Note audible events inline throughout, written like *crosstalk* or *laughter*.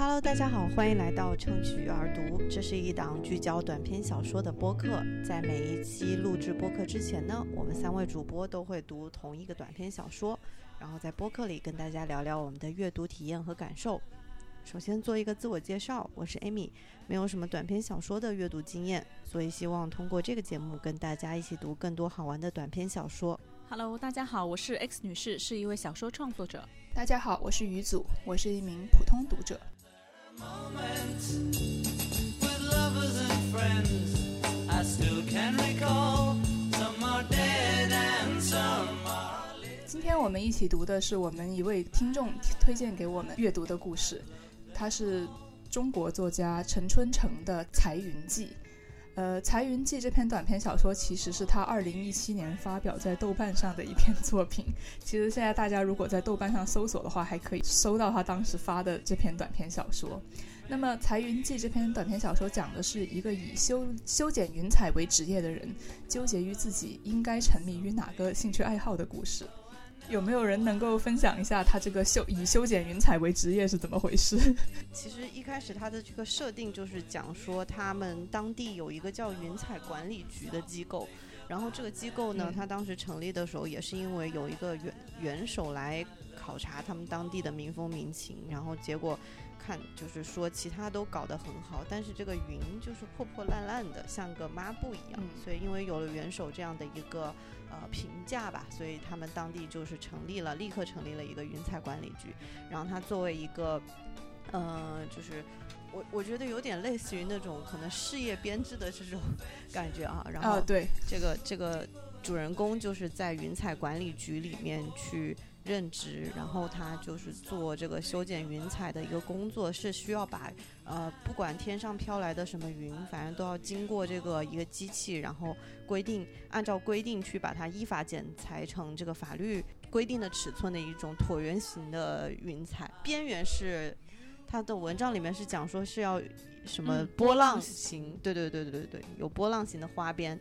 Hello，大家好，欢迎来到乘曲而读。这是一档聚焦短篇小说的播客。在每一期录制播客之前呢，我们三位主播都会读同一个短篇小说，然后在播客里跟大家聊聊我们的阅读体验和感受。首先做一个自我介绍，我是 Amy，没有什么短篇小说的阅读经验，所以希望通过这个节目跟大家一起读更多好玩的短篇小说。Hello，大家好，我是 X 女士，是一位小说创作者。大家好，我是于祖，我是一名普通读者。今天我们一起读的是我们一位听众推荐给我们阅读的故事，他是中国作家陈春成的《彩云记》。呃，《彩云记》这篇短篇小说其实是他二零一七年发表在豆瓣上的一篇作品。其实现在大家如果在豆瓣上搜索的话，还可以搜到他当时发的这篇短篇小说。那么，《彩云记》这篇短篇小说讲的是一个以修修剪云彩为职业的人，纠结于自己应该沉迷于哪个兴趣爱好的故事。有没有人能够分享一下他这个修以修剪云彩为职业是怎么回事？*laughs* 其实一开始他的这个设定就是讲说，他们当地有一个叫云彩管理局的机构，然后这个机构呢，它当时成立的时候也是因为有一个元元首来考察他们当地的民风民情，然后结果看就是说其他都搞得很好，但是这个云就是破破烂烂的，像个抹布一样，所以因为有了元首这样的一个。呃，评价吧，所以他们当地就是成立了，立刻成立了一个云彩管理局。然后它作为一个，呃，就是我我觉得有点类似于那种可能事业编制的这种 *laughs* 感觉啊。然后对这个这个主人公就是在云彩管理局里面去。任职，然后他就是做这个修剪云彩的一个工作，是需要把呃不管天上飘来的什么云，反正都要经过这个一个机器，然后规定按照规定去把它依法剪裁成这个法律规定的尺寸的一种椭圆形的云彩，边缘是他的文章里面是讲说是要什么波浪形，对对对对对对，有波浪形的花边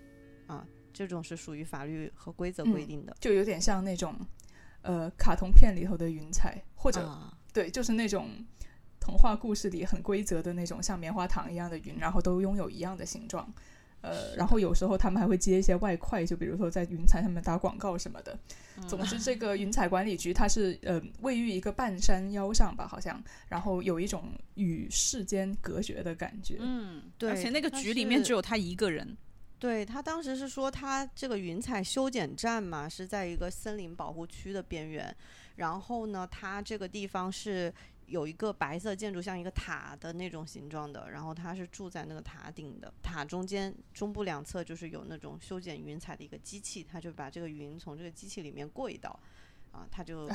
啊，这种是属于法律和规则规定的，就有点像那种。呃，卡通片里头的云彩，或者对，就是那种童话故事里很规则的那种像棉花糖一样的云，然后都拥有一样的形状。呃，然后有时候他们还会接一些外快，就比如说在云彩上面打广告什么的。总之，这个云彩管理局它是呃位于一个半山腰上吧，好像，然后有一种与世间隔绝的感觉。嗯，对，而且那个局里面只有他一个人。对他当时是说，他这个云彩修剪站嘛，是在一个森林保护区的边缘。然后呢，他这个地方是有一个白色建筑，像一个塔的那种形状的。然后他是住在那个塔顶的，塔中间中部两侧就是有那种修剪云彩的一个机器，他就把这个云从这个机器里面过一道，啊，他就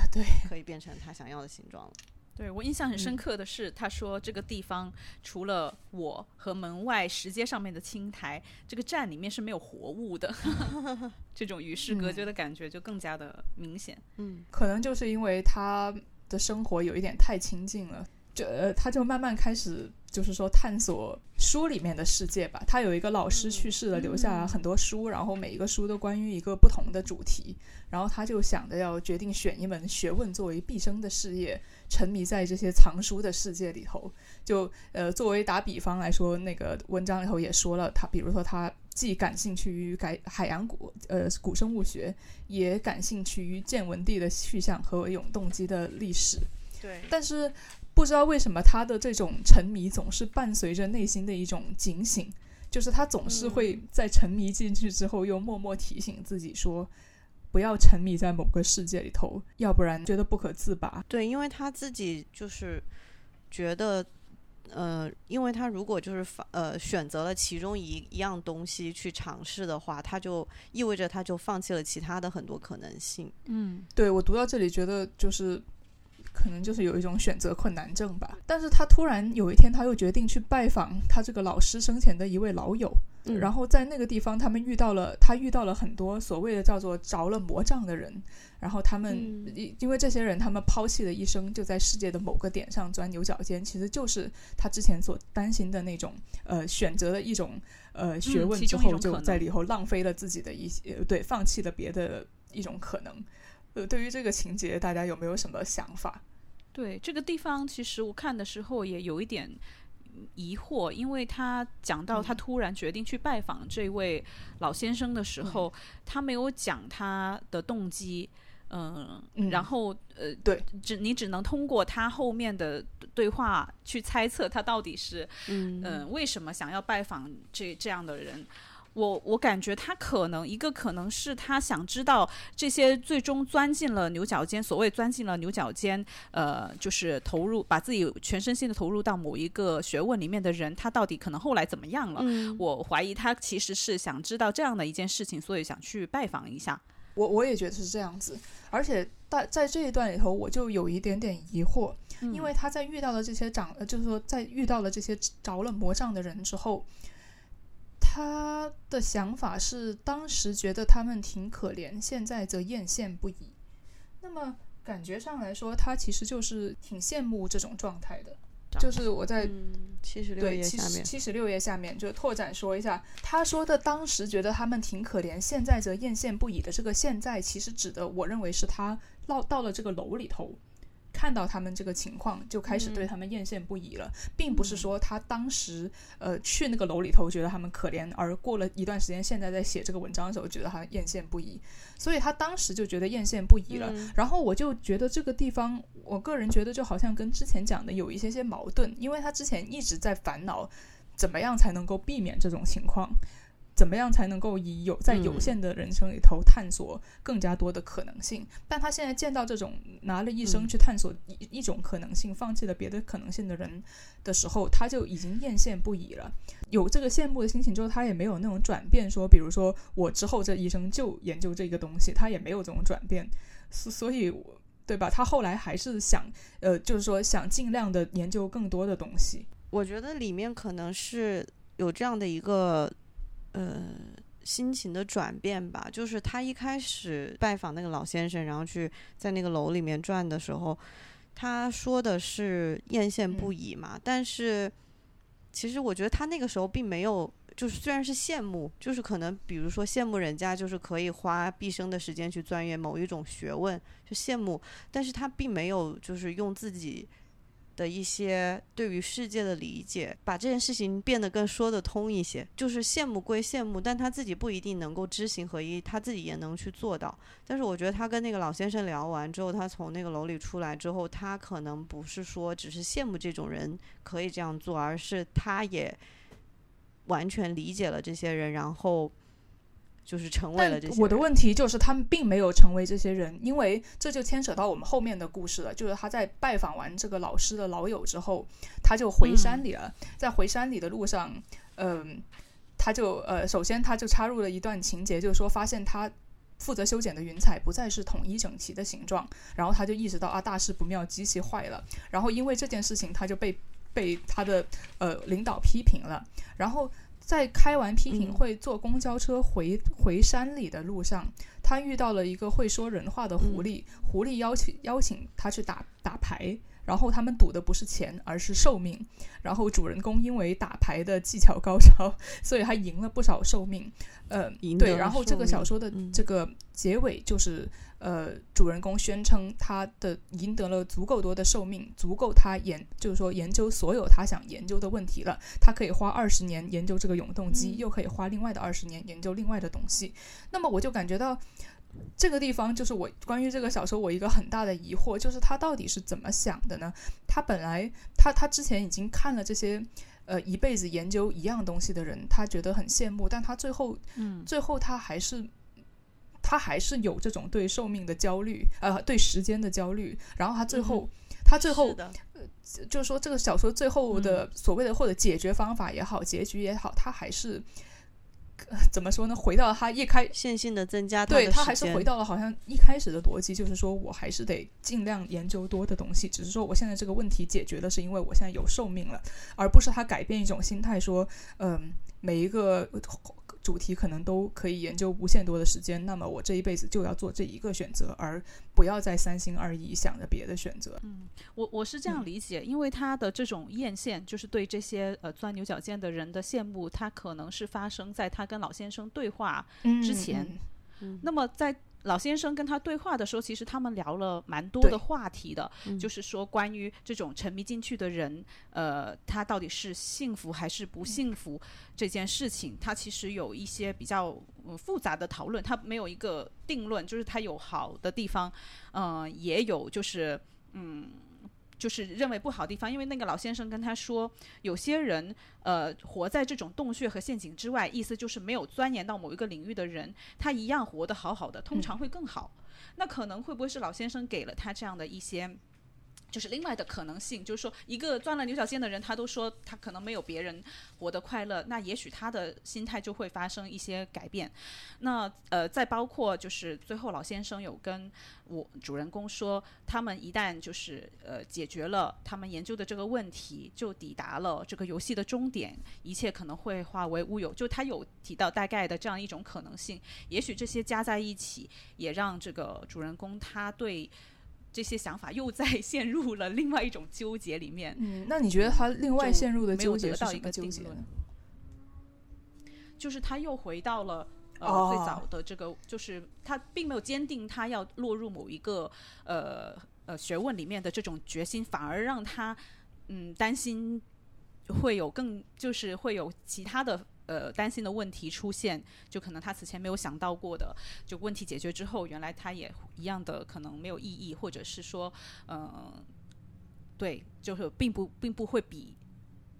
可以变成他想要的形状了。对我印象很深刻的是，他说这个地方除了我和门外石阶上面的青苔，这个站里面是没有活物的。*laughs* 这种与世隔绝的感觉就更加的明显。嗯，可能就是因为他的生活有一点太亲近了，就呃，他就慢慢开始。就是说，探索书里面的世界吧。他有一个老师去世了，留下很多书，然后每一个书都关于一个不同的主题。然后他就想着要决定选一门学问作为毕生的事业，沉迷在这些藏书的世界里头。就呃，作为打比方来说，那个文章里头也说了，他比如说他既感兴趣于改海洋古呃古生物学，也感兴趣于建文帝的去向和永动机的历史。对，但是。不知道为什么他的这种沉迷总是伴随着内心的一种警醒，就是他总是会在沉迷进去之后，又默默提醒自己说，不要沉迷在某个世界里头，要不然觉得不可自拔。对，因为他自己就是觉得，呃，因为他如果就是呃选择了其中一一样东西去尝试的话，他就意味着他就放弃了其他的很多可能性。嗯，对我读到这里觉得就是。可能就是有一种选择困难症吧，但是他突然有一天，他又决定去拜访他这个老师生前的一位老友，然后在那个地方，他们遇到了他遇到了很多所谓的叫做着了魔障的人，然后他们因因为这些人他们抛弃了一生，就在世界的某个点上钻牛角尖，其实就是他之前所担心的那种呃选择的一种呃学问之后，就在里头浪费了自己的一些对放弃了别的一种可能。呃，对于这个情节，大家有没有什么想法？对这个地方，其实我看的时候也有一点疑惑，因为他讲到他突然决定去拜访这位老先生的时候，他没有讲他的动机。嗯，然后呃，对，只你只能通过他后面的对话去猜测他到底是嗯为什么想要拜访这这样的人。我我感觉他可能一个可能是他想知道这些最终钻进了牛角尖，所谓钻进了牛角尖，呃，就是投入把自己全身心的投入到某一个学问里面的人，他到底可能后来怎么样了？我怀疑他其实是想知道这样的一件事情，所以想去拜访一下。我我也觉得是这样子，而且在在这一段里头，我就有一点点疑惑，因为他在遇到了这些长，就是说在遇到了这些着了魔障的人之后，他的想法是当时觉得他们挺可怜，现在则艳羡不已。那么感觉上来说，他其实就是挺羡慕这种状态的。就是我在七十六页下面，七十六页下面就拓展说一下，他说的当时觉得他们挺可怜，现在则艳羡不已的这个现在，其实指的我认为是他到到了这个楼里头。看到他们这个情况，就开始对他们艳羡不已了，并不是说他当时呃去那个楼里头觉得他们可怜，而过了一段时间，现在在写这个文章的时候觉得他艳羡不已，所以他当时就觉得艳羡不已了。然后我就觉得这个地方，我个人觉得就好像跟之前讲的有一些些矛盾，因为他之前一直在烦恼怎么样才能够避免这种情况。怎么样才能够以有在有限的人生里头探索更加多的可能性？但他现在见到这种拿了一生去探索一一种可能性，放弃了别的可能性的人的时候，他就已经艳羡不已了。有这个羡慕的心情之后，他也没有那种转变，说比如说我之后这一生就研究这个东西，他也没有这种转变。所所以，对吧？他后来还是想，呃，就是说想尽量的研究更多的东西。我觉得里面可能是有这样的一个。呃，心情的转变吧，就是他一开始拜访那个老先生，然后去在那个楼里面转的时候，他说的是艳羡不已嘛。但是其实我觉得他那个时候并没有，就是虽然是羡慕，就是可能比如说羡慕人家就是可以花毕生的时间去钻研某一种学问，就羡慕，但是他并没有就是用自己。的一些对于世界的理解，把这件事情变得更说得通一些。就是羡慕归羡慕，但他自己不一定能够知行合一，他自己也能去做到。但是我觉得他跟那个老先生聊完之后，他从那个楼里出来之后，他可能不是说只是羡慕这种人可以这样做，而是他也完全理解了这些人，然后。就是成为了这些。我的问题就是，他们并没有成为这些人，因为这就牵扯到我们后面的故事了。就是他在拜访完这个老师的老友之后，他就回山里了。在回山里的路上，嗯，他就呃，首先他就插入了一段情节，就是说发现他负责修剪的云彩不再是统一整齐的形状，然后他就意识到啊，大事不妙，机器坏了。然后因为这件事情，他就被被他的呃领导批评了，然后。在开完批评会坐公交车回回山里的路上，他遇到了一个会说人话的狐狸。狐狸邀请邀请他去打打牌，然后他们赌的不是钱，而是寿命。然后主人公因为打牌的技巧高超，所以他赢了不少寿命。呃，对。然后这个小说的这个结尾就是。呃，主人公宣称他的赢得了足够多的寿命，足够他研，就是说研究所有他想研究的问题了。他可以花二十年研究这个永动机，又可以花另外的二十年研究另外的东西。那么我就感觉到这个地方就是我关于这个小说我一个很大的疑惑，就是他到底是怎么想的呢？他本来他他之前已经看了这些呃一辈子研究一样东西的人，他觉得很羡慕，但他最后嗯，最后他还是。他还是有这种对寿命的焦虑，呃，对时间的焦虑。然后他最后，他最后，就是说这个小说最后的所谓的或者解决方法也好，结局也好，他还是怎么说呢？回到他一开线性的增加，对他还是回到了好像一开始的逻辑，就是说我还是得尽量研究多的东西。只是说我现在这个问题解决的是因为我现在有寿命了，而不是他改变一种心态，说嗯，每一个。主题可能都可以研究无限多的时间，那么我这一辈子就要做这一个选择，而不要再三心二意想着别的选择。嗯，我我是这样理解，因为他的这种艳羡，就是对这些呃钻牛角尖的人的羡慕，他可能是发生在他跟老先生对话之前。嗯，那么在老先生跟他对话的时候，其实他们聊了蛮多的话题的，就是说关于这种沉迷进去的人，呃，他到底是幸福还是不幸福这件事情，他其实有一些比较、呃、复杂的讨论，他没有一个定论，就是他有好的地方，嗯，也有就是嗯。就是认为不好的地方，因为那个老先生跟他说，有些人呃活在这种洞穴和陷阱之外，意思就是没有钻研到某一个领域的人，他一样活得好好的，通常会更好。那可能会不会是老先生给了他这样的一些？就是另外的可能性，就是说，一个钻了牛角尖的人，他都说他可能没有别人活得快乐，那也许他的心态就会发生一些改变。那呃，再包括就是最后老先生有跟我主人公说，他们一旦就是呃解决了他们研究的这个问题，就抵达了这个游戏的终点，一切可能会化为乌有。就他有提到大概的这样一种可能性，也许这些加在一起，也让这个主人公他对。这些想法又在陷入了另外一种纠结里面。嗯，那你觉得他另外陷入的纠结是得到一个什么纠结定论呢？就是他又回到了呃、哦最早的这个，就是他并没有坚定他要落入某一个呃呃学问里面的这种决心，反而让他嗯担心会有更就是会有其他的呃担心的问题出现，就可能他此前没有想到过的，就问题解决之后，原来他也一样的可能没有意义，或者是说呃对，就是并不并不会比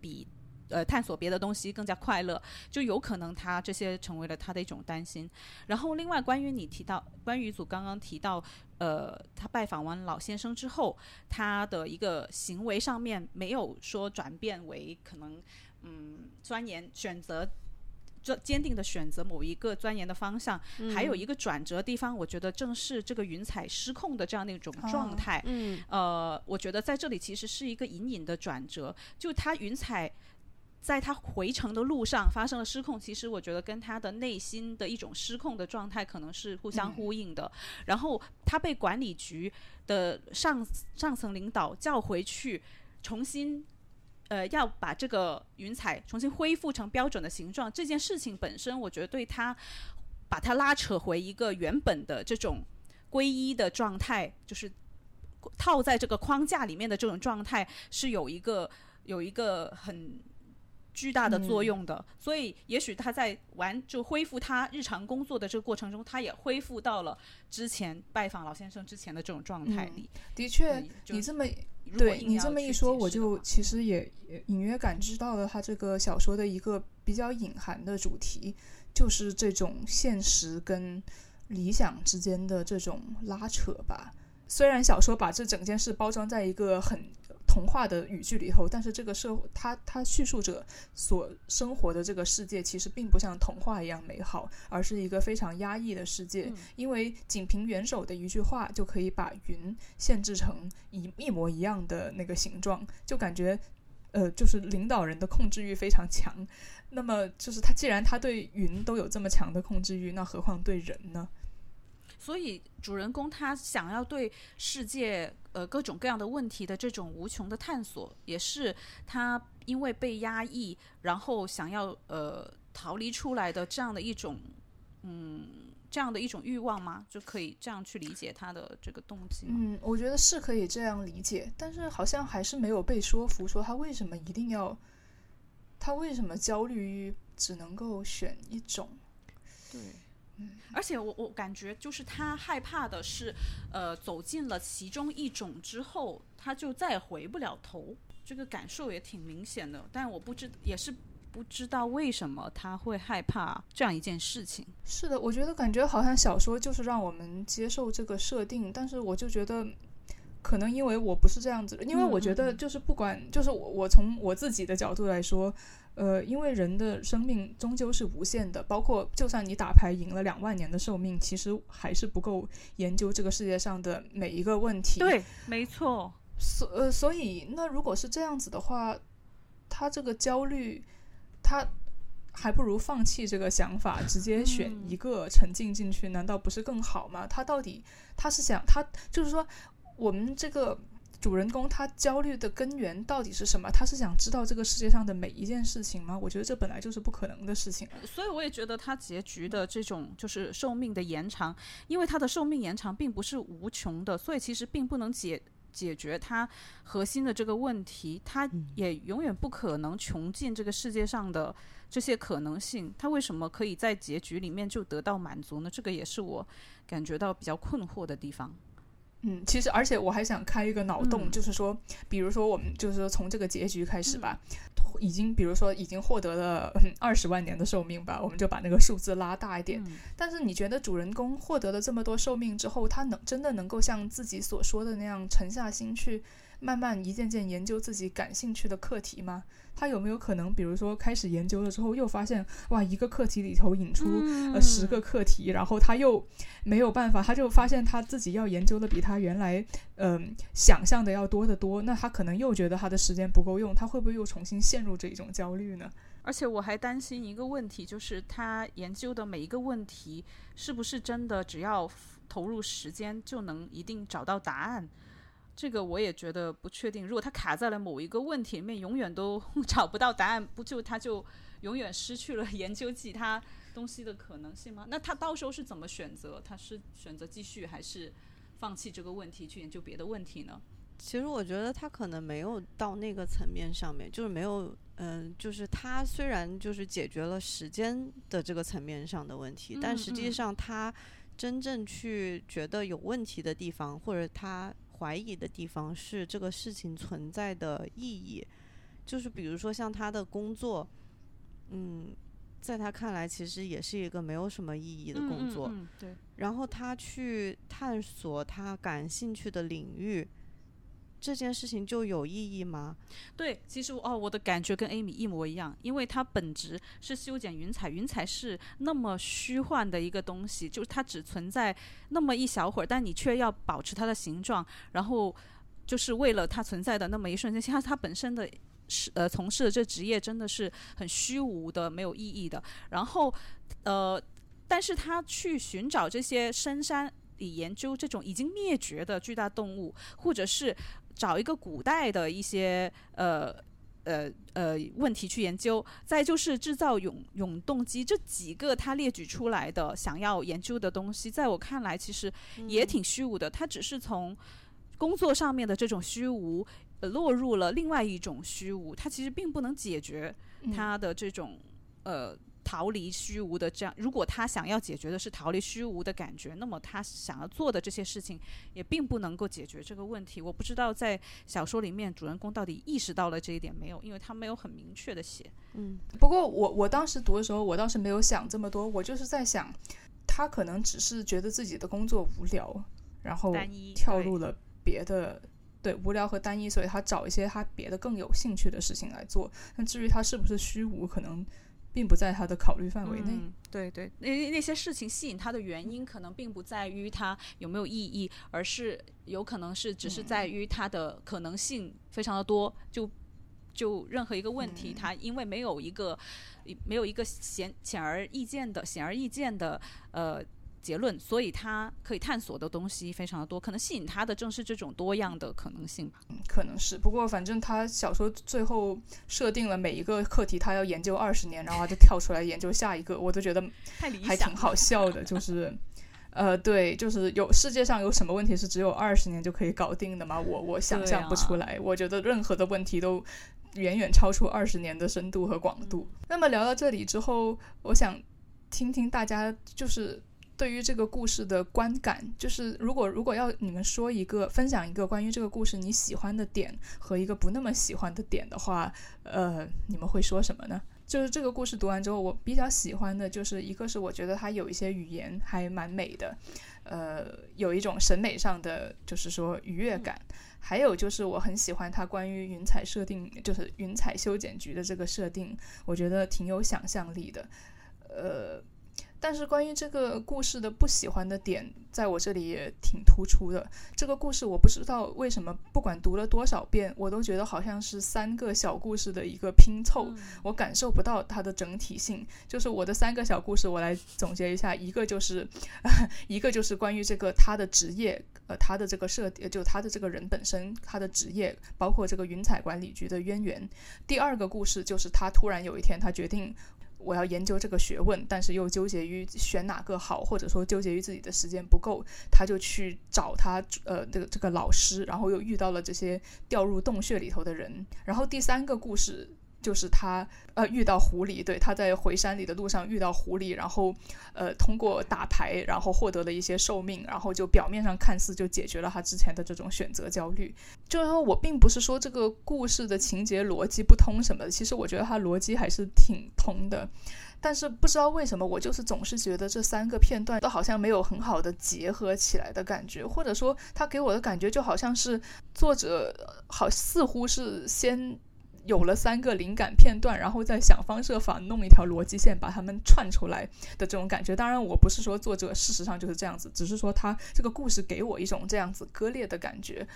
比呃探索别的东西更加快乐，就有可能他这些成为了他的一种担心。然后另外关于你提到关于组刚刚提到，呃，他拜访完老先生之后，他的一个行为上面没有说转变为可能嗯钻研选择。这坚定的选择某一个钻研的方向，还有一个转折地方，我觉得正是这个云彩失控的这样的一种状态。嗯呃，我觉得在这里其实是一个隐隐的转折，就他云彩在他回程的路上发生了失控，其实我觉得跟他的内心的一种失控的状态可能是互相呼应的。然后他被管理局的上上层领导叫回去，重新。呃，要把这个云彩重新恢复成标准的形状，这件事情本身，我觉得对他把它拉扯回一个原本的这种皈依的状态，就是套在这个框架里面的这种状态，是有一个有一个很巨大的作用的。所以，也许他在完就恢复他日常工作的这个过程中，他也恢复到了之前拜访老先生之前的这种状态里。的确你这么对你这么一说，我就其实也也隐约感知到了他这个小说的一个比较隐含的主题，就是这种现实跟理想之间的这种拉扯吧。虽然小说把这整件事包装在一个很童话的语句里头，但是这个社会，他他叙述者所生活的这个世界，其实并不像童话一样美好，而是一个非常压抑的世界。嗯因为仅凭元首的一句话，就可以把云限制成一一模一样的那个形状，就感觉。呃，就是领导人的控制欲非常强，那么就是他既然他对云都有这么强的控制欲，那何况对人呢？所以主人公他想要对世界呃各种各样的问题的这种无穷的探索，也是他因为被压抑，然后想要呃逃离出来的这样的一种嗯这样的一种欲望吗？就可以这样去理解他的这个动机吗？嗯，我觉得是可以这样理解，但是好像还是没有被说服，说他为什么一定要，他为什么焦虑于只能够选一种？对，而且我我感觉就是他害怕的是，呃，走进了其中一种之后，他就再也回不了头。这个感受也挺明显的，但我不知也是不知道为什么他会害怕这样一件事情。是的，我觉得感觉好像小说就是让我们接受这个设定，但是我就觉得，可能因为我不是这样子的，因为我觉得就是不管，就是我我从我自己的角度来说，呃，因为人的生命终究是无限的，包括就算你打牌赢了两万年的寿命，其实还是不够研究这个世界上的每一个问题。，对，没错，所呃，所以那如果是这样子的话，他这个焦虑，他还不如放弃这个想法，直接选嗯一个沉浸进去，难道不是更好吗？他到底他是想他就是说，我们这个主人公他焦虑的根源到底是什么？他是想知道这个世界上的每一件事情吗？我觉得这本来就是不可能的事情。所以我也觉得他结局的这种就是寿命的延长，因为他的寿命延长并不是无穷的，所以其实并不能解解决他核心的这个问题。他也永远不可能穷尽这个世界上的这些可能性。他为什么可以在结局里面就得到满足呢？这个也是我感觉到比较困惑的地方。嗯，其实而且我还想开一个脑洞，就是说，比如说我们就是说从这个结局开始吧，已经比如说已经获得了二十万年的寿命吧，我们就把那个数字拉大一点。但是你觉得主人公获得了这么多寿命之后，他能真的能够像自己所说的那样沉下心去？慢慢一件件研究自己感兴趣的课题吗？他有没有可能，比如说开始研究了之后，又发现哇，一个课题里头引出呃十个课题，然后他又没有办法，他就发现他自己要研究的比他原来嗯想象的要多得多，那他可能又觉得他的时间不够用，他会不会又重新陷入这一种焦虑呢？而且我还担心一个问题，就是他研究的每一个问题是不是真的只要投入时间就能一定找到答案？这个我也觉得不确定。如果他卡在了某一个问题里面，永远都 *laughs* 找不到答案，不就他就永远失去了 *laughs* 研究其他东西的可能性吗？那他到时候是怎么选择？他是选择继续，还是放弃这个问题去研究别的问题呢？其实我觉得他可能没有到那个层面上面，就是没有，嗯，就是他虽然就是解决了时间的这个层面上的问题，但实际上他真正去觉得有问题的地方，或者他。怀疑的地方是这个事情存在的意义，就是比如说像他的工作，嗯，在他看来其实也是一个没有什么意义的工作。对。然后他去探索他感兴趣的领域。这件事情就有意义吗？对，其实哦，我的感觉跟 Amy 一模一样，因为它本质是修剪云彩，云彩是那么虚幻的一个东西，就是它只存在那么一小会儿，但你却要保持它的形状，然后就是为了它存在的那么一瞬间，其实它本身的是呃从事的这职业真的是很虚无的、没有意义的。然后呃，但是他去寻找这些深山里研究这种已经灭绝的巨大动物，或者是。找一个古代的一些呃呃呃问题去研究，再就是制造永永动机，这几个他列举出来的想要研究的东西，在我看来其实也挺虚无的。他只是从工作上面的这种虚无，呃落入了另外一种虚无，他其实并不能解决他的这种呃。逃离虚无的这样，如果他想要解决的是逃离虚无的感觉，那么他想要做的这些事情也并不能够解决这个问题。我不知道在小说里面主人公到底意识到了这一点没有，因为他没有很明确的写。嗯，不过我我当时读的时候，我倒是没有想这么多，我就是在想，他可能只是觉得自己的工作无聊，然后跳入了别的，对无聊和单一，所以他找一些他别的更有兴趣的事情来做。那至于他是不是虚无，可能。并不在他的考虑范围内。对对，那那些事情吸引他的原因，可能并不在于他有没有意义，而是有可能是只是在于他的可能性非常的多。就就任何一个问题，他因为没有一个没有一个显显而易见的显而易见的呃。结论，所以他可以探索的东西非常的多，可能吸引他的正是这种多样的可能性吧。嗯，可能是。不过反正他小说最后设定了每一个课题，他要研究二十年，然后他就跳出来研究下一个，我都觉得还挺好笑的。就是，呃，对，就是有世界上有什么问题是只有二十年就可以搞定的吗？我我想象不出来。我觉得任何的问题都远远超出二十年的深度和广度。那么聊到这里之后，我想听听大家就是。对于这个故事的观感，就是如果如果要你们说一个分享一个关于这个故事你喜欢的点和一个不那么喜欢的点的话，呃，你们会说什么呢？就是这个故事读完之后，我比较喜欢的就是一个是我觉得它有一些语言还蛮美的，呃，有一种审美上的就是说愉悦感，还有就是我很喜欢它关于云彩设定，就是云彩修剪局的这个设定，我觉得挺有想象力的，呃。但是关于这个故事的不喜欢的点，在我这里也挺突出的。这个故事我不知道为什么，不管读了多少遍，我都觉得好像是三个小故事的一个拼凑，我感受不到它的整体性。就是我的三个小故事，我来总结一下：一个就是，*laughs* 一个就是关于这个他的职业，呃，他的这个设，就他的这个人本身，他的职业，包括这个云彩管理局的渊源。第二个故事就是他突然有一天，他决定。我要研究这个学问，但是又纠结于选哪个好，或者说纠结于自己的时间不够，他就去找他呃这个这个老师，然后又遇到了这些掉入洞穴里头的人，然后第三个故事。就是他，呃，遇到狐狸，对，他在回山里的路上遇到狐狸，然后，呃，通过打牌，然后获得了一些寿命，然后就表面上看似就解决了他之前的这种选择焦虑。就是说我并不是说这个故事的情节逻辑不通什么的，其实我觉得它逻辑还是挺通的，但是不知道为什么，我就是总是觉得这三个片段都好像没有很好的结合起来的感觉，或者说他给我的感觉就好像是作者好似乎是先。有了三个灵感片段，然后再想方设法弄一条逻辑线把它们串出来的这种感觉。当然，我不是说作者事实上就是这样子，只是说他这个故事给我一种这样子割裂的感觉。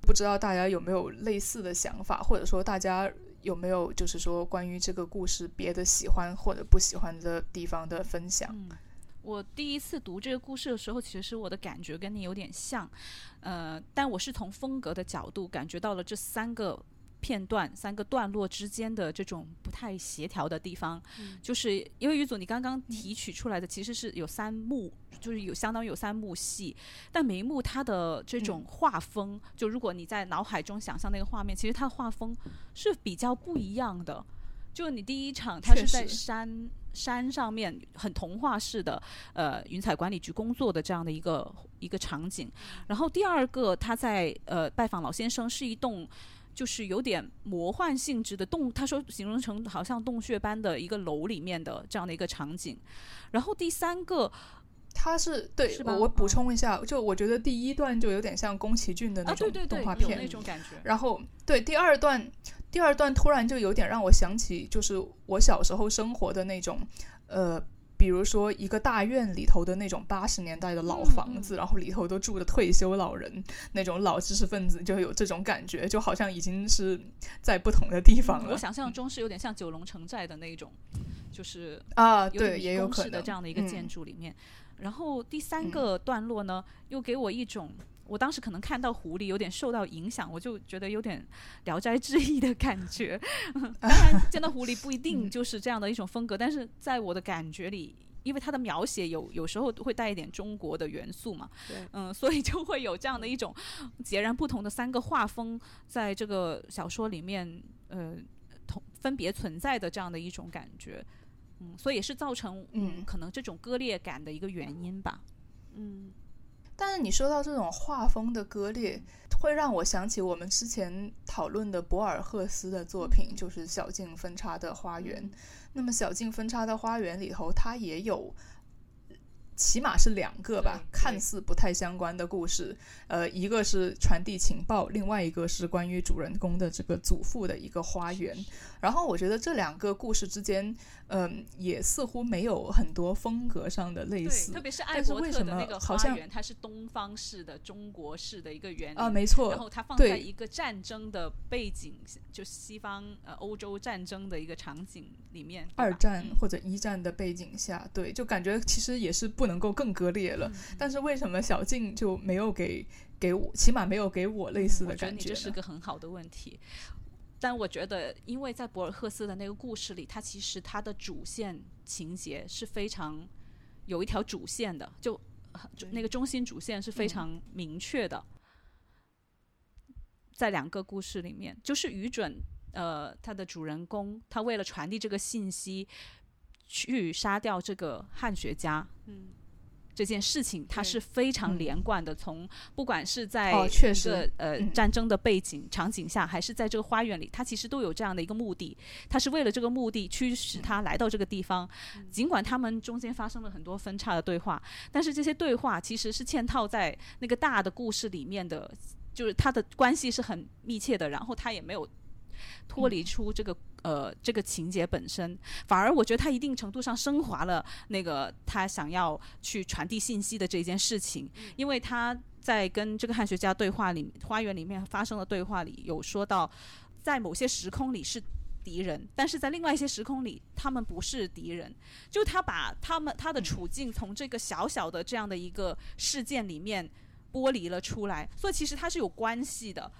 不知道大家有没有类似的想法，或者说大家有没有就是说关于这个故事别的喜欢或者不喜欢的地方的分享？我第一次读这个故事的时候，其实我的感觉跟你有点像，呃，但我是从风格的角度感觉到了这三个。片段三个段落之间的这种不太协调的地方，就是因为于总你刚刚提取出来的其实是有三幕，就是有相当于有三幕戏，但每一幕它的这种画风，就如果你在脑海中想象那个画面，其实它的画风是比较不一样的。就你第一场它是在山山上面很童话式的，呃，云彩管理局工作的这样的一个一个场景，然后第二个他在呃拜访老先生是一栋。就是有点魔幻性质的洞，他说形容成好像洞穴般的一个楼里面的这样的一个场景。然后第三个，他是对，我我补充一下，就我觉得第一段就有点像宫崎骏的那种动画片那种感觉。然后对第二段，第二段突然就有点让我想起，就是我小时候生活的那种，呃。比如说一个大院里头的那种八十年代的老房子，然后里头都住的退休老人，那种老知识分子就有这种感觉，就好像已经是在不同的地方了。我想象中是有点像九龙城寨的那种，就是啊，对，也有可能的这样的一个建筑里面。然后第三个段落呢，又给我一种，我当时可能看到狐狸有点受到影响，我就觉得有点《聊斋志异》的感觉。*laughs* 当然，见到狐狸不一定就是这样的一种风格，但是在我的感觉里，因为它的描写有有时候会带一点中国的元素嘛，嗯，所以就会有这样的一种截然不同的三个画风在这个小说里面，呃，同分别存在的这样的一种感觉。嗯，所以也是造成嗯可能这种割裂感的一个原因吧。嗯，但是你说到这种画风的割裂，会让我想起我们之前讨论的博尔赫斯的作品，就是《小径分叉的花园》。那么，《小径分叉的花园》里头，它也有。起码是两个吧，看似不太相关的故事。呃，一个是传递情报，另外一个是关于主人公的这个祖父的一个花园。然后我觉得这两个故事之间，嗯，也似乎没有很多风格上的类似。特别是艾伯特的那个花园，它是东方式的、中国式的一个园啊，没错。然后它放在一个战争的背景，就西方呃欧洲战争的一个场景里面，二战或者一战的背景下，对，就感觉其实也是不。能够更割裂了，但是为什么小静就没有给给我，起码没有给我类似的感觉？这是个很好的问题。但我觉得，因为在博尔赫斯的那个故事里，他其实他的主线情节是非常有一条主线的，就那个中心主线是非常明确的。在两个故事里面，就是愚准，呃，他的主人公，他为了传递这个信息。去杀掉这个汉学家，嗯，这件事情它是非常连贯的。从不管是在一个呃战争的背景场景下，还是在这个花园里，他其实都有这样的一个目的。他是为了这个目的驱使他来到这个地方。尽管他们中间发生了很多分叉的对话，但是这些对话其实是嵌套在那个大的故事里面的，就是他的关系是很密切的。然后他也没有脱离出这个呃这个情节本身，反而我觉得他一定程度上升华了那个他想要去传递信息的这件事情，因为他在跟这个汉学家对话里，花园里面发生的对话里有说到，在某些时空里是。敌人，但是在另外一些时空里，他们不是敌人。就他把他们他的处境从这个小小的这样的一个事件里面剥离了出来，所以其实它是有关系的。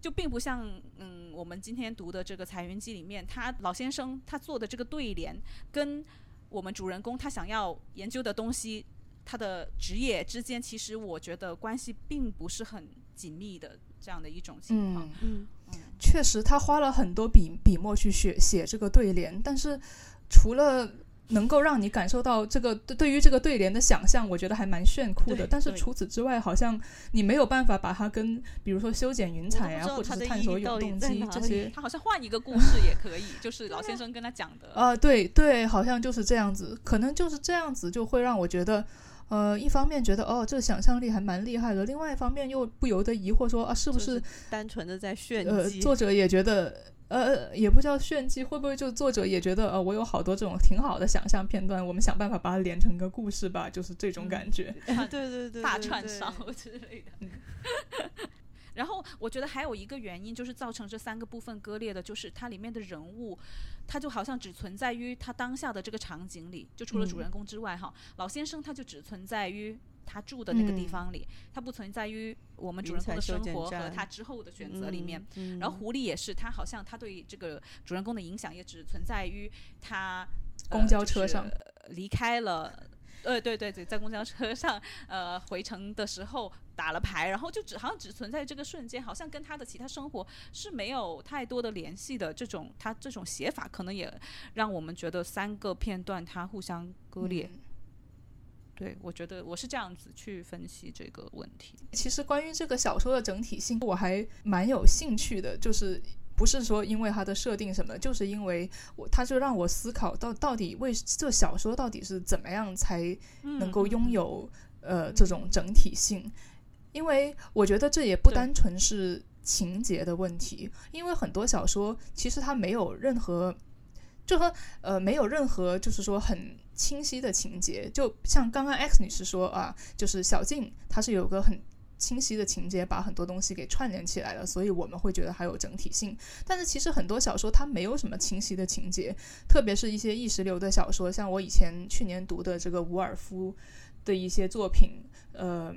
就并不像嗯，我们今天读的这个《彩云记》里面，他老先生他做的这个对联，跟我们主人公他想要研究的东西，他的职业之间，其实我觉得关系并不是很紧密的这样的一种情况。嗯。确实，他花了很多笔笔墨去写写这个对联，但是除了能够让你感受到这个对于这个对联的想象，我觉得还蛮炫酷的。但是除此之外，好像你没有办法把它跟比如说修剪云彩啊，或者是探索永动机这些，他好像换一个故事也可以，就是老 *laughs* 先生跟他讲的。啊，对对，好像就是这样子，可能就是这样子，就会让我觉得。呃，一方面觉得哦，这个想象力还蛮厉害的，另外一方面又不由得疑惑说啊，是不是单纯的在炫技？呃，作者也觉得，呃，也不叫炫技，会不会就作者也觉得，呃，我有好多这种挺好的想象片段，我们想办法把它连成一个故事吧，就是这种感觉。*laughs* 对对对，*laughs* 大串烧之类的。然后我觉得还有一个原因，就是造成这三个部分割裂的，就是它里面的人物，他就好像只存在于他当下的这个场景里，就除了主人公之外，哈，老先生他就只存在于他住的那个地方里，他不存在于我们主人公的生活和他之后的选择里面。然后狐狸也是，他好像他对这个主人公的影响也只存在于他公交车上离开了。呃，对对对，在公交车上，呃，回程的时候打了牌，然后就只好像只存在这个瞬间，好像跟他的其他生活是没有太多的联系的。这种他这种写法，可能也让我们觉得三个片段它互相割裂。对，我觉得我是这样子去分析这个问题。其实关于这个小说的整体性，我还蛮有兴趣的，就是。不是说因为它的设定什么，就是因为我，他就让我思考到到底为这小说到底是怎么样才能够拥有呃这种整体性，因为我觉得这也不单纯是情节的问题，因为很多小说其实它没有任何，就说呃没有任何就是说很清晰的情节，就像刚刚 X 女士说啊，就是小静她是有个很。清晰的情节把很多东西给串联起来了，所以我们会觉得还有整体性。但是其实很多小说它没有什么清晰的情节，特别是一些意识流的小说，像我以前去年读的这个伍尔夫的一些作品，呃，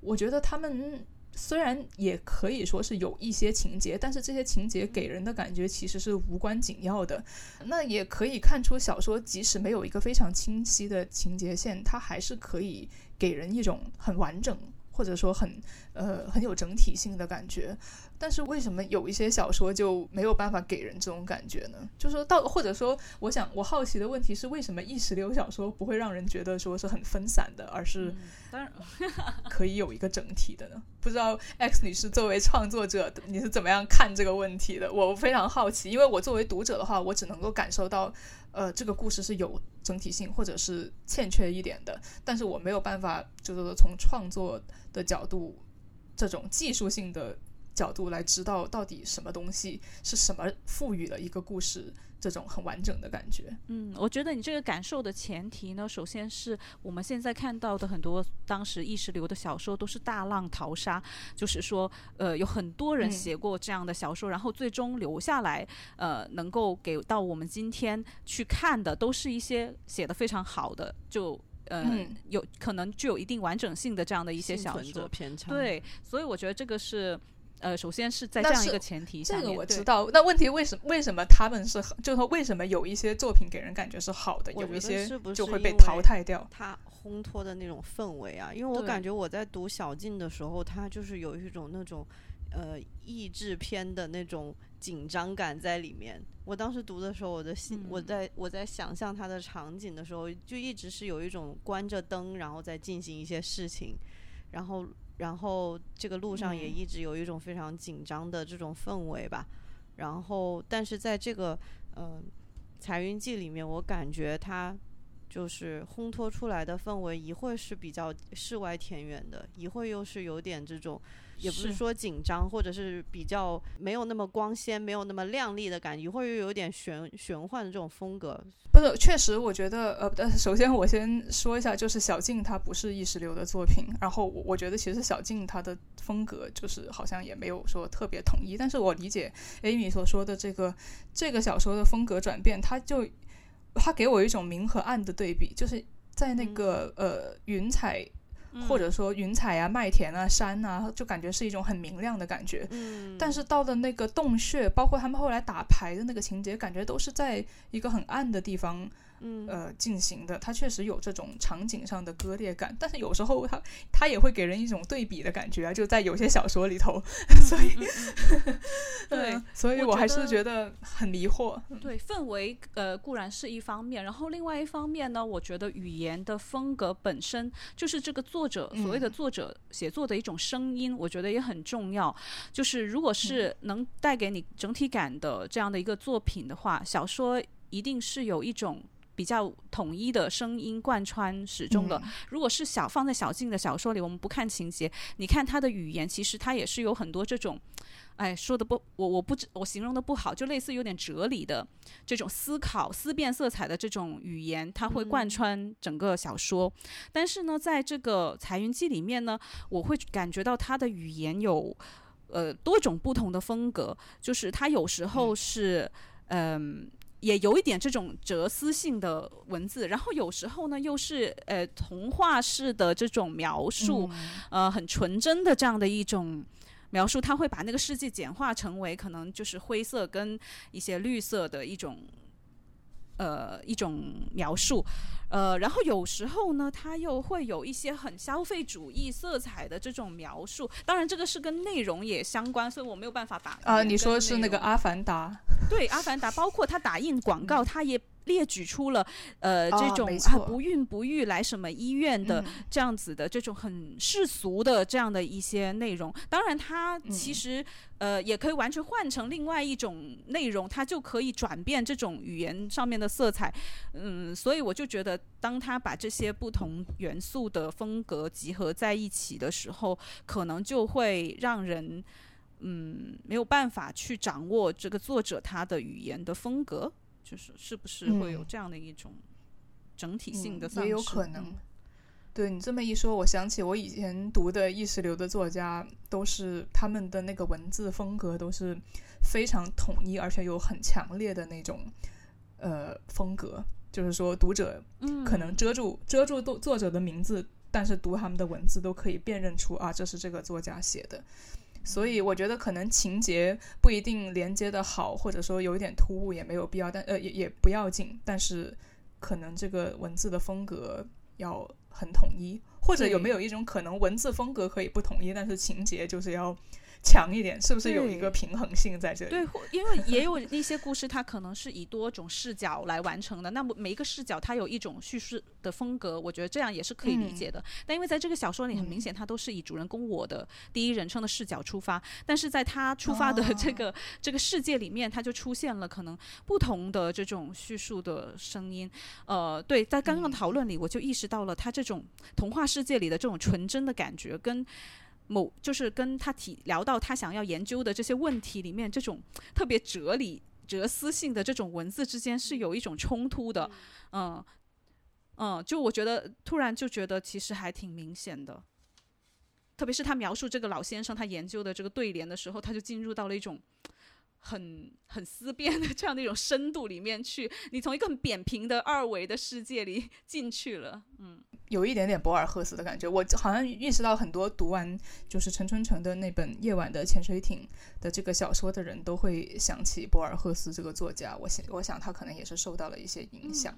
我觉得他们虽然也可以说是有一些情节，但是这些情节给人的感觉其实是无关紧要的。那也可以看出，小说即使没有一个非常清晰的情节线，它还是可以给人一种很完整。或者说很呃很有整体性的感觉，但是为什么有一些小说就没有办法给人这种感觉呢？就说到或者说，我想我好奇的问题是，为什么意识流小说不会让人觉得说是很分散的，而是当然 *laughs* 可以有一个整体的呢？不知道 X 女士作为创作者，你是怎么样看这个问题的？我非常好奇，因为我作为读者的话，我只能够感受到。呃，这个故事是有整体性，或者是欠缺一点的，但是我没有办法，就是从创作的角度，这种技术性的。角度来知道到底什么东西是什么赋予了一个故事这种很完整的感觉。嗯，我觉得你这个感受的前提呢，首先是我们现在看到的很多当时意识流的小说都是大浪淘沙，就是说，呃，有很多人写过这样的小说，然后最终留下来，呃，能够给到我们今天去看的，都是一些写的非常好的，就嗯，有可能具有一定完整性的这样的一些小说。对，所以我觉得这个是。呃，首先是在这样一个前提下，这个我知道。那问题为什么？为什么他们是？就是说，为什么有一些作品给人感觉是好的，有一些就会被淘汰掉？他烘托的那种氛围啊，因为我感觉我在读小静的时候，他就是有一种那种呃意志片的那种紧张感在里面。我当时读的时候，我的心，我在我在想象他的场景的时候，就一直是有一种关着灯，然后在进行一些事情，然后。然后这个路上也一直有一种非常紧张的这种氛围吧。然后，但是在这个呃《彩云记》里面，我感觉它就是烘托出来的氛围，一会是比较世外田园的，一会又是有点这种，也不是是说紧张，或者是比较没有那么光鲜、没有那么亮丽的感觉，或者又有点玄玄幻的这种风格。不是，确实，我觉得，呃，呃 *laughs* 首先我先说一下，就是小静她不是意识流的作品，然后我我觉得其实小静她的风格就是好像也没有说特别统一，但是我理解 Amy 所说的这个这个小说的风格转变，它就它给我一种明和暗的对比，就是在那个、呃云彩。或者说云彩啊、麦田啊、山啊，就感觉是一种很明亮的感觉。嗯，但是到了那个洞穴，包括他们后来打牌的那个情节，感觉都是在一个很暗的地方，嗯呃进行的。它确实有这种场景上的割裂感，但是有时候它它也会给人一种对比的感觉啊，就在有些小说里头，*laughs* 所以 *laughs* 对嗯所以我还是觉得很迷惑。对氛围，呃，固然是一方面，然后另外一方面呢，我觉得语言的风格本身就是这个作者所谓的嗯作者写作的一种声音，我觉得也很重要。就是如果嗯是能带给你整体感的这样的一个作品的话，小说一定是有一种。比较统一的声音贯穿始终的。嗯如果是小放在小静的小说里，我们不看情节，你看他的语言，其实他也是有很多这种，哎，说的不，我我不知我形容的不好，就类似有点哲理的这种思考、思辨色彩的这种语言，它会贯穿整个小说。但是呢，在这个《彩云记》里面呢，我会感觉到他的语言有呃多种不同的风格，就是他有时候是嗯。也有一点这种哲思性的文字，然后有时候呢，又是呃童话式的这种描述，呃，很纯真的这样的一种描述，他会把那个世界简化成为可能就是灰色跟一些绿色的一种呃一种描述，呃，然后有时候呢，他又会有一些很消费主义色彩的这种描述，当然这个是跟内容也相关，所以我没有办法把啊、语言你说是那个《阿凡达》对，《阿凡达》包括他打印广告，他也列举出了呃哦这种啊不孕不育来什么医院的嗯这样子的这种很世俗的这样的一些内容。当然，它其嗯实、呃也可以完全换成另外一种内容，它就可以转变这种语言上面的色彩。嗯，所以我就觉得，当他把这些不同元素的风格集合在一起的时候，可能就会让人。嗯，没有办法去掌握这个作者他的语言的风格，就是是不是会有嗯这样的一种整体性的嗯丧失？也有可能嗯。对你这么一说，我想起我以前读的意识流的作家，都是他们的那个文字风格都是非常统一，而且有很强烈的那种呃风格。就是说，读者嗯，可能遮住、遮住作作者的名字，但是读他们的文字都可以辨认出啊，这是这个作家写的。所以我觉得可能情节不一定连接的好，或者说有一点突兀也没有必要，但呃也也不要紧。但是可能这个文字的风格要很统一，或者有没有一种可能文字风格可以不统一，但是情节就是要强一点，是不是有一个平衡性在这里？对，或因为也有一些故事，它可能是以多种视角来完成的。那么每一个视角，它有一种叙事的风格，我觉得这样也是可以理解的。但因为在这个小说里，很明显，它都是以主人公我的第一人称的视角出发，但是在他出发的这个、这个世界里面，它就出现了可能不同的这种叙述的声音。呃，对，在刚刚讨论里，我就意识到了他这种童话世界里的这种纯真的感觉跟。某就是跟他提聊到他想要研究的这些问题里面，这种特别哲理、哲思性的这种文字之间是有一种冲突的，嗯嗯，就我觉得突然就觉得其实还挺明显的，特别是他描述这个老先生他研究的这个对联的时候，他就进入到了一种。很 *laughs* 很思辨的这样的一种深度里面去，你从一个很扁平的二维的世界里进去了，嗯，有一点点博尔赫斯的感觉。我好像意识到很多读完就是陈春成的那本《夜晚的潜水艇》的这个小说的人都会想起博尔赫斯这个作家。我想，我想他可能也是受到了一些影响。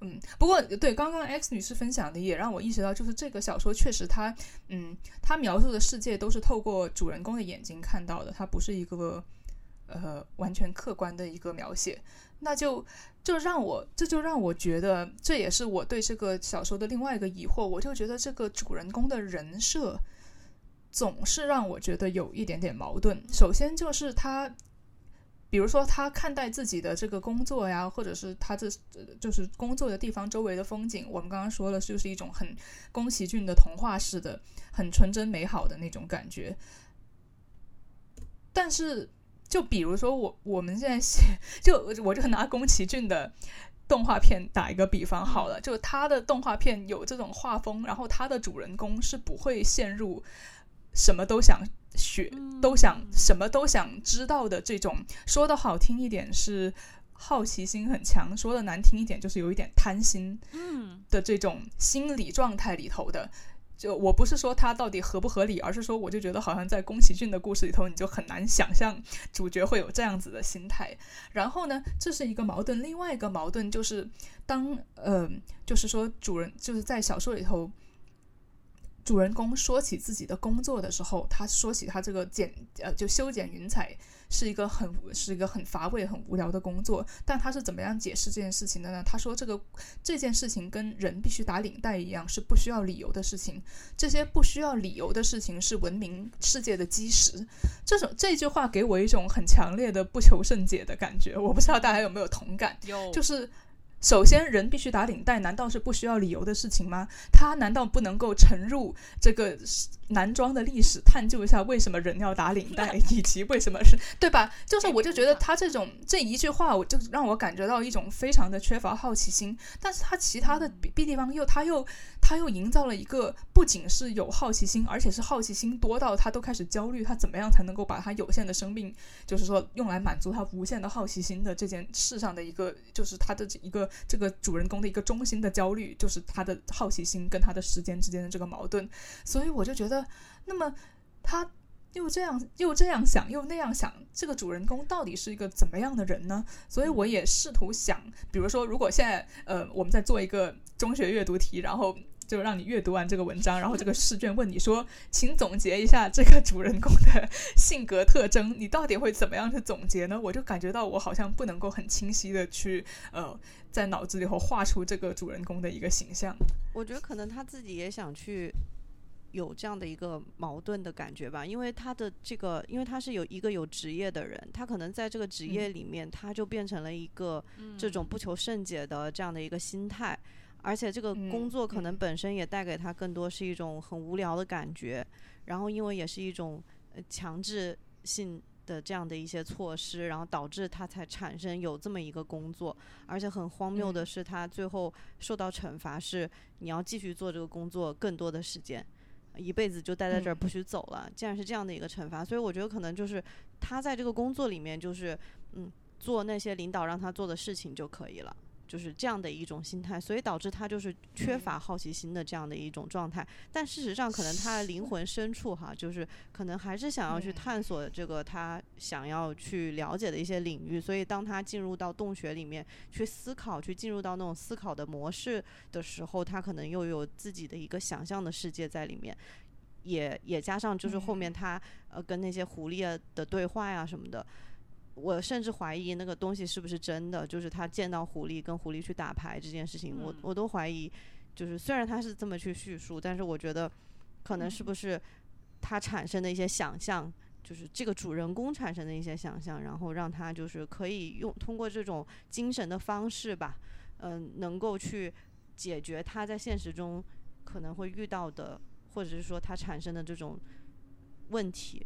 嗯，不过对刚刚 X 女士分享的也让我意识到，就是这个小说确实它，嗯，它描述的世界都是透过主人公的眼睛看到的，它不是一个呃完全客观的一个描写。那就就让我这就让我觉得，这也是我对这个小说的另外一个疑惑。我就觉得这个主人公的人设总是让我觉得有一点点矛盾。首先就是他比如说他看待自己的这个工作呀，或者是他这就是工作的地方周围的风景，我们刚刚说了，就是一种很宫崎骏的童话式的、很纯真美好的那种感觉。但是，就比如说我我们现在写，就我就拿宫崎骏的。动画片打一个比方好了，就他的动画片有这种画风，然后他的主人公是不会陷入什么都想学、都想什么都想知道的这种。说的好听一点是好奇心很强，说的难听一点就是有一点贪心的这种心理状态里头的。就我不是说它到底合不合理，而是说我就觉得好像在宫崎骏的故事里头，你就很难想象主角会有这样子的心态。然后呢，这是一个矛盾。另外一个矛盾就是，当呃，就是说主人就是在小说里头，主人公说起自己的工作的时候，他说起他这个剪呃，就修剪云彩。是一个很是一个很乏味、很无聊的工作，但他是怎么样解释这件事情的呢？他说这个这件事情跟人必须打领带一样，是不需要理由的事情。这些不需要理由的事情是文明世界的基石。这种这句话给我一种很强烈的不求甚解的感觉。我不知道大家有没有同感？有，就是。首先，人必须打领带，难道是不需要理由的事情吗？他难道不能够沉入这个男装的历史，探究一下为什么人要打领带，*laughs* 以及为什么是对吧？就是，我就觉得他这种这一句话，我就让我感觉到一种非常的缺乏好奇心。但是他其他的 B 地方又，他又他又营造了一个不仅是有好奇心，而且是好奇心多到他都开始焦虑，他怎么样才能够把他有限的生命，就是说用来满足他无限的好奇心的这件事上的一个，就是他的一个。这个主人公的一个中心的焦虑，就是他的好奇心跟他的时间之间的这个矛盾，所以我就觉得，那么他又这样又这样想，又那样想，这个主人公到底是一个怎么样的人呢？所以我也试图想，比如说，如果现在呃我们在做一个中学阅读题，然后。就让你阅读完这个文章，然后这个试卷问你说，请总结一下这个主人公的性格特征，你到底会怎么样去总结呢？我就感觉到我好像不能够很清晰的去呃在脑子里头画出这个主人公的一个形象。我觉得可能他自己也想去有这样的一个矛盾的感觉吧，因为他的这个，因为他是有一个有职业的人，他可能在这个职业里面，他就变成了一个这种不求甚解的这样的一个心态。而且这个工作可能本身也带给他更多是一种很无聊的感觉，然后因为也是一种强制性的这样的一些措施，然后导致他才产生有这么一个工作。而且很荒谬的是，他最后受到惩罚是你要继续做这个工作更多的时间，一辈子就待在这儿不许走了。既然是这样的一个惩罚，所以我觉得可能就是他在这个工作里面就是嗯做那些领导让他做的事情就可以了。就是这样的一种心态，所以导致他就是缺乏好奇心的这样的一种状态。但事实上，可能他的灵魂深处哈，就是可能还是想要去探索这个他想要去了解的一些领域。所以，当他进入到洞穴里面去思考，去进入到那种思考的模式的时候，他可能又有自己的一个想象的世界在里面。也也加上就是后面他呃跟那些狐狸的对话呀什么的。我甚至怀疑那个东西是不是真的，就是他见到狐狸跟狐狸去打牌这件事情，我我都怀疑。就是虽然他是这么去叙述，但是我觉得可能是不是他产生的一些想象，就是这个主人公产生的一些想象，然后让他就是可以用通过这种精神的方式吧，嗯，能够去解决他在现实中可能会遇到的，或者是说他产生的这种问题。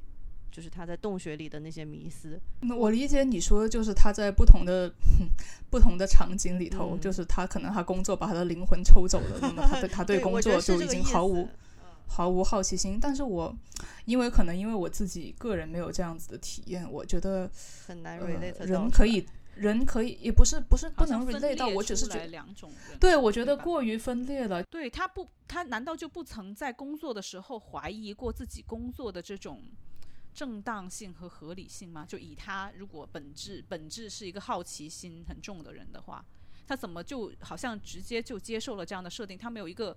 就是他在洞穴里的那些迷思。那我理解你说，就是他在不同的 *laughs* 不同的场景里头，就是他可能他工作把他的灵魂抽走了，那么他对 *laughs* 他对工作就已经毫无毫无好奇心。但是我因为可能因为我自己个人没有这样子的体验，我觉得很难 relate 人可以人可以也不是不是不能 relate 到，我只是觉得两种人，对我觉得过于分裂了。对他不，他难道就不曾在工作的时候怀疑过自己工作的这种？正当性和合理性吗？就以他如果本质本质是一个好奇心很重的人的话，他怎么就好像直接就接受了这样的设定？他没有一个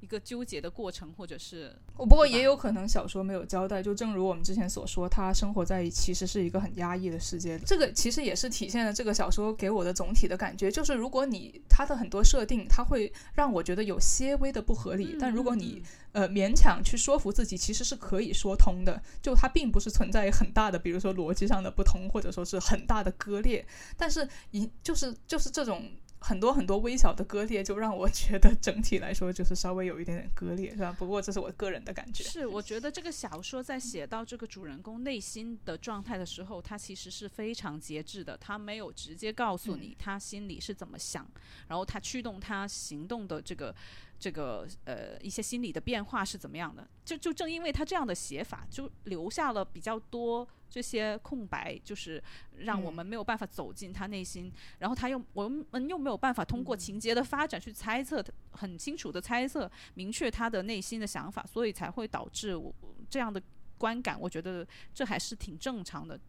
一个纠结的过程，或者是不过也有可能小说没有交代。就正如我们之前所说，他生活在其实是一个很压抑的世界。这个其实也是体现了这个小说给我的总体的感觉，就是如果你他的很多设定，他会让我觉得有些微的不合理。但如果你呃勉强去说服自己，其实是可以说通的。就它并不是存在很大的，比如说逻辑上的不通，或者说是很大的割裂。但是一就是就是这种。很多很多微小的割裂，就让我觉得整体来说就是稍微有一点点割裂，是吧？不过这是我个人的感觉。是，我觉得这个小说在写到这个主人公内心的状态的时候，他其实是非常节制的，他没有直接告诉你他心里是怎么想，然后他驱动他行动的这个。这个呃一些心理的变化是怎么样的？就就正因为他这样的写法，就留下了比较多这些空白，就是让我们没有办法走进他内心。然后他又我们又没有办法通过情节的发展去猜测，很清楚的猜测明确他的内心的想法，所以才会导致我这样的观感。我觉得这还是挺正常的。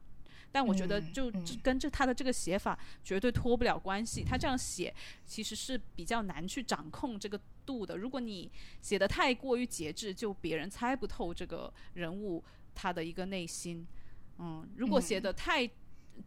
但我觉得，就跟着他的这个写法绝对脱不了关系。他这样写其实是比较难去掌控这个度的。如果你写的太过于节制，就别人猜不透这个人物他的一个内心。嗯，如果写的太……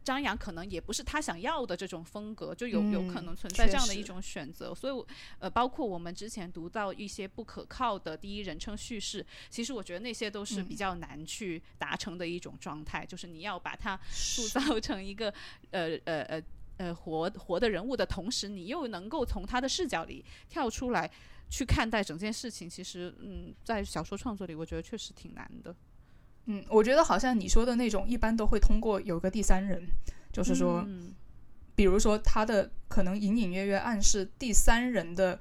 张扬可能也不是他想要的这种风格，就有有可能存在这样的一种选择。所以，呃，包括我们之前读到一些不可靠的第一人称叙事，其实我觉得那些都是比较难去达成的一种状态。就是你要把它塑造成一个呃呃呃呃活活的人物的同时，你又能够从他的视角里跳出来去看待整件事情。其实，嗯，在小说创作里，我觉得确实挺难的。嗯，我觉得好像你说的那种，一般都会通过有个第三人，就是说，嗯比如说他的可能隐隐约约暗示第三人的。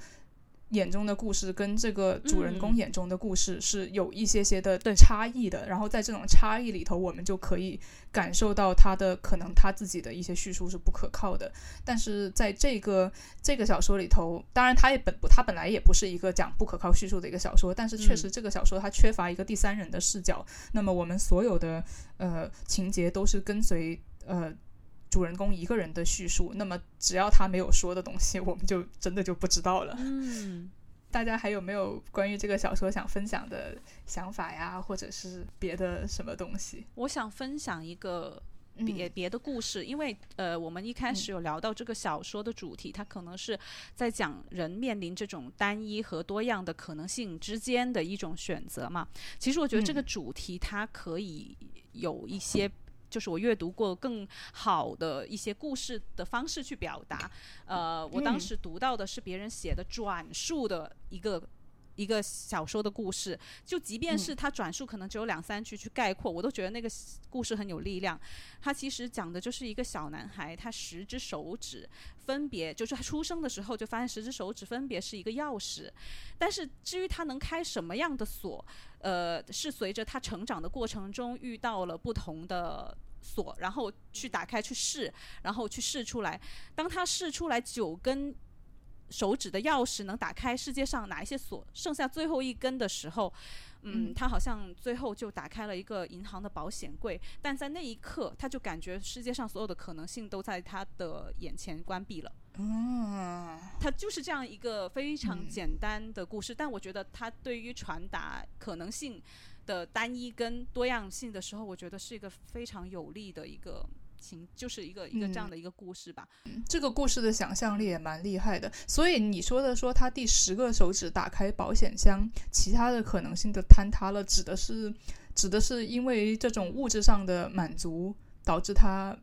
眼中的故事跟这个主人公眼中的故事是有一些些的差异的，然后在这种差异里头，我们就可以感受到他的可能他自己的一些叙述是不可靠的。但是在这个这个小说里头，当然他也本不他本来也不是一个讲不可靠叙述的一个小说，但是确实这个小说它缺乏一个第三人的视角。那么我们所有的呃情节都是跟随呃。主人公一个人的叙述，那么只要他没有说的东西，*laughs* 我们就真的就不知道了。嗯，大家还有没有关于这个小说想分享的想法呀，或者是别的什么东西？我想分享一个别别的故事，因为呃，我们一开始有聊到这个小说的主题，它可能是在讲人面临这种单一和多样的可能性之间的一种选择嘛。其实我觉得这个主题它可以有一些。就是我阅读过更好的一些故事的方式去表达，呃，我当时读到的是别人写的转述的一个一个小说的故事，就即便是他转述可能只有两三句去概括，我都觉得那个故事很有力量。他其实讲的就是一个小男孩，他十只手指分别，就是他出生的时候就发现十只手指分别是一个钥匙，但是至于他能开什么样的锁？呃，是随着他成长的过程中遇到了不同的锁，然后去打开去试，然后去试出来。当他试出来九根手指的钥匙能打开世界上哪一些锁，剩下最后一根的时候。嗯，他好像最后就打开了一个银行的保险柜，但在那一刻，他就感觉世界上所有的可能性都在他的眼前关闭了。嗯，他就是这样一个非常简单的故事，但我觉得他对于传达可能性的单一跟多样性的时候，我觉得是一个非常有利的一个。情就是一个一个这样的一个故事吧。这个故事的想象力也蛮厉害的。所以你说的说他第十个手指打开保险箱，其他的可能性的坍塌了，指的是指的是因为这种物质上的满足导致他。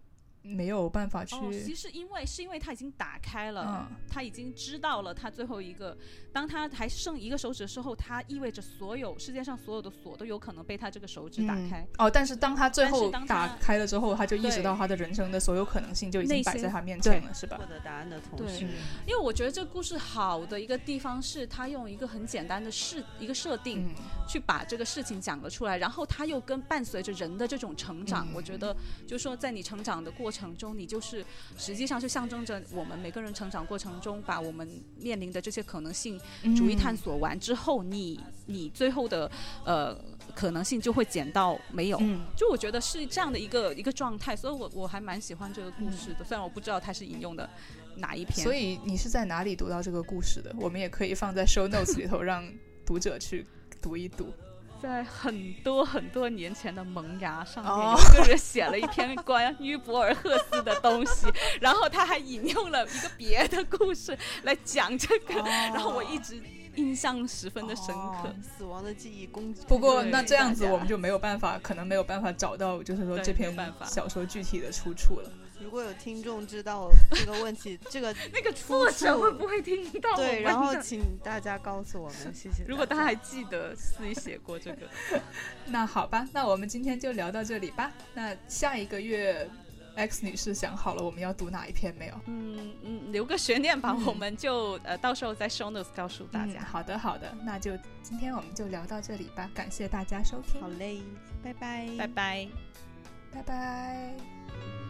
没有办法去。哦，其实因为是因为他已经打开了，他已经知道了他最后一个，当他还剩一个手指的时候，他意味着所有世界上所有的锁都有可能被他这个手指打开。哦，但是当他最后打开了之后，他就意识到他的人生的所有可能性就已经摆在他面前了，是吧？获得答案的同时，因为我觉得这个故事好的一个地方是他用一个很简单的事一个设定去把这个事情讲了出来，然后他又跟伴随着人的这种成长，我觉得就是说在你成长的过。过程中，你就是实际上是象征着我们每个人成长过程中，把我们面临的这些可能性逐一探索完之后，你你最后的呃可能性就会减到没有。就我觉得是这样的一个一个状态，所以我我还蛮喜欢这个故事的。虽然我不知道它是引用的哪一篇。所以你是在哪里读到这个故事的？我们也可以放在 show notes 里头，让读者去读一读。在很多很多年前的萌芽上面，哦有一个人写了一篇关于博尔赫斯的东西，*laughs* 然后他还引用了一个别的故事来讲这个，然后我一直印象十分的深刻。哦死亡的记忆攻击。不过那这样子我们就没有办法，可能没有办法找到，就是说这篇办法小说具体的出处了。如果有听众知道这个问题，这个 *laughs* 那个作者会不会听到？对，然后请大家告诉我们，谢谢。*laughs* 如果他还记得自己写过这个，*laughs* 那好吧，那我们今天就聊到这里吧。那下一个月，X 女士想好了我们要读哪一篇没有？嗯嗯，留个悬念吧，嗯我们就呃到时候在 show notes 告诉大家。嗯好的，好的，那就今天我们就聊到这里吧。感谢大家收听，好嘞，拜拜，拜拜。拜拜。